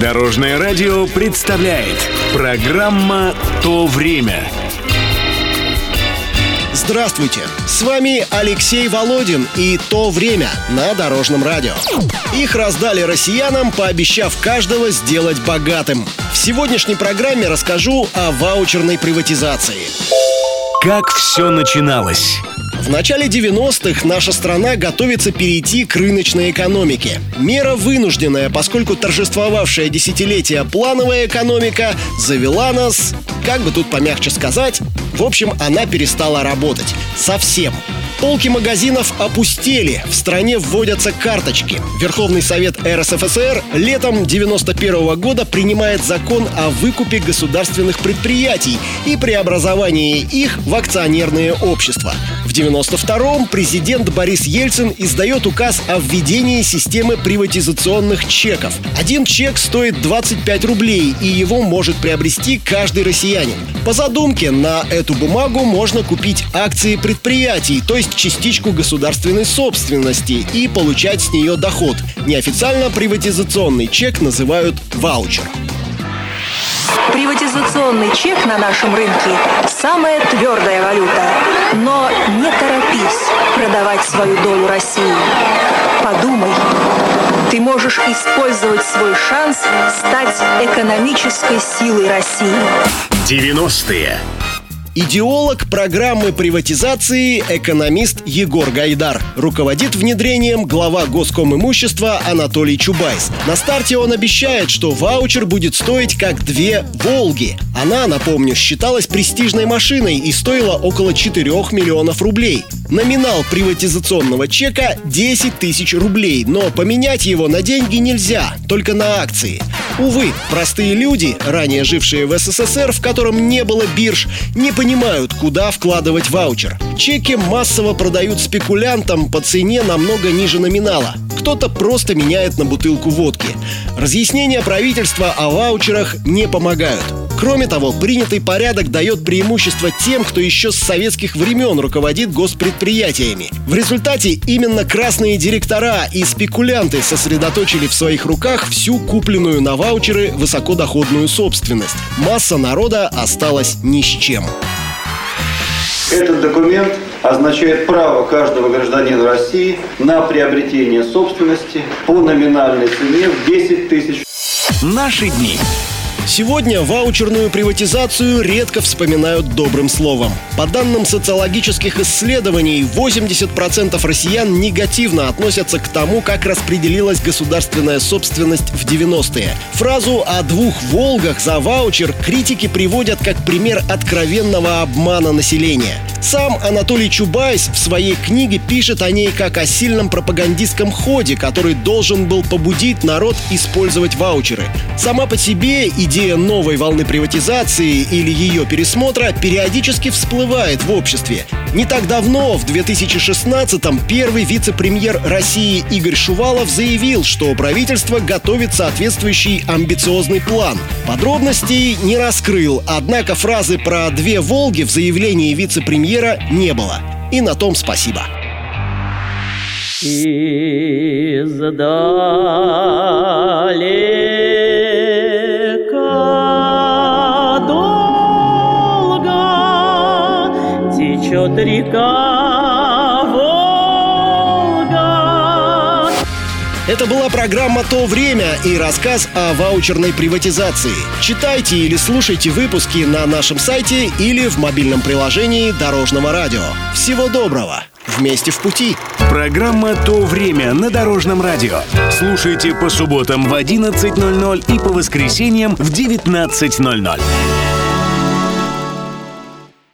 Дорожное радио представляет программа «То время». Здравствуйте! С вами Алексей Володин и «То время» на Дорожном радио. Их раздали россиянам, пообещав каждого сделать богатым. В сегодняшней программе расскажу о ваучерной приватизации. Как все начиналось? В начале 90-х наша страна готовится перейти к рыночной экономике. Мера вынужденная, поскольку торжествовавшая десятилетия плановая экономика завела нас, как бы тут помягче сказать, в общем, она перестала работать. Совсем. Полки магазинов опустели, в стране вводятся карточки. Верховный Совет РСФСР летом 91 года принимает закон о выкупе государственных предприятий и преобразовании их в акционерные общества. В 92-м президент Борис Ельцин издает указ о введении системы приватизационных чеков. Один чек стоит 25 рублей, и его может приобрести каждый россиянин. По задумке, на эту бумагу можно купить акции предприятий, то есть частичку государственной собственности и получать с нее доход. Неофициально приватизационный чек называют ваучер. Приватизационный чек на нашем рынке – самая твердая валюта. Но не торопись продавать свою долю России. Подумай, ты можешь использовать свой шанс стать экономической силой России. 90-е. Идеолог программы приватизации экономист Егор Гайдар. Руководит внедрением глава госкомимущества Анатолий Чубайс. На старте он обещает, что ваучер будет стоить как две «Волги». Она, напомню, считалась престижной машиной и стоила около 4 миллионов рублей. Номинал приватизационного чека 10 тысяч рублей, но поменять его на деньги нельзя, только на акции. Увы, простые люди, ранее жившие в СССР, в котором не было бирж, не понимают, куда вкладывать ваучер. Чеки массово продают спекулянтам по цене намного ниже номинала. Кто-то просто меняет на бутылку водки. Разъяснения правительства о ваучерах не помогают. Кроме того, принятый порядок дает преимущество тем, кто еще с советских времен руководит госпредприятиями. В результате именно красные директора и спекулянты сосредоточили в своих руках всю купленную на ваучеры высокодоходную собственность. Масса народа осталась ни с чем. Этот документ означает право каждого гражданина России на приобретение собственности по номинальной цене в 10 тысяч. Наши дни. Сегодня ваучерную приватизацию редко вспоминают добрым словом. По данным социологических исследований, 80% россиян негативно относятся к тому, как распределилась государственная собственность в 90-е. Фразу о двух «Волгах» за ваучер критики приводят как пример откровенного обмана населения. Сам Анатолий Чубайс в своей книге пишет о ней как о сильном пропагандистском ходе, который должен был побудить народ использовать ваучеры. Сама по себе идея новой волны приватизации или ее пересмотра периодически всплывает в обществе. Не так давно, в 2016-м, первый вице-премьер России Игорь Шувалов заявил, что правительство готовит соответствующий амбициозный план. Подробностей не раскрыл, однако фразы про две «Волги» в заявлении вице-премьера не было. И на том спасибо. Издалека течет река Волга. Это была программа «То время» и рассказ о ваучерной приватизации. Читайте или слушайте выпуски на нашем сайте или в мобильном приложении Дорожного радио. Всего доброго! Вместе в пути! Программа «То время» на Дорожном радио. Слушайте по субботам в 11.00 и по воскресеньям в 19.00.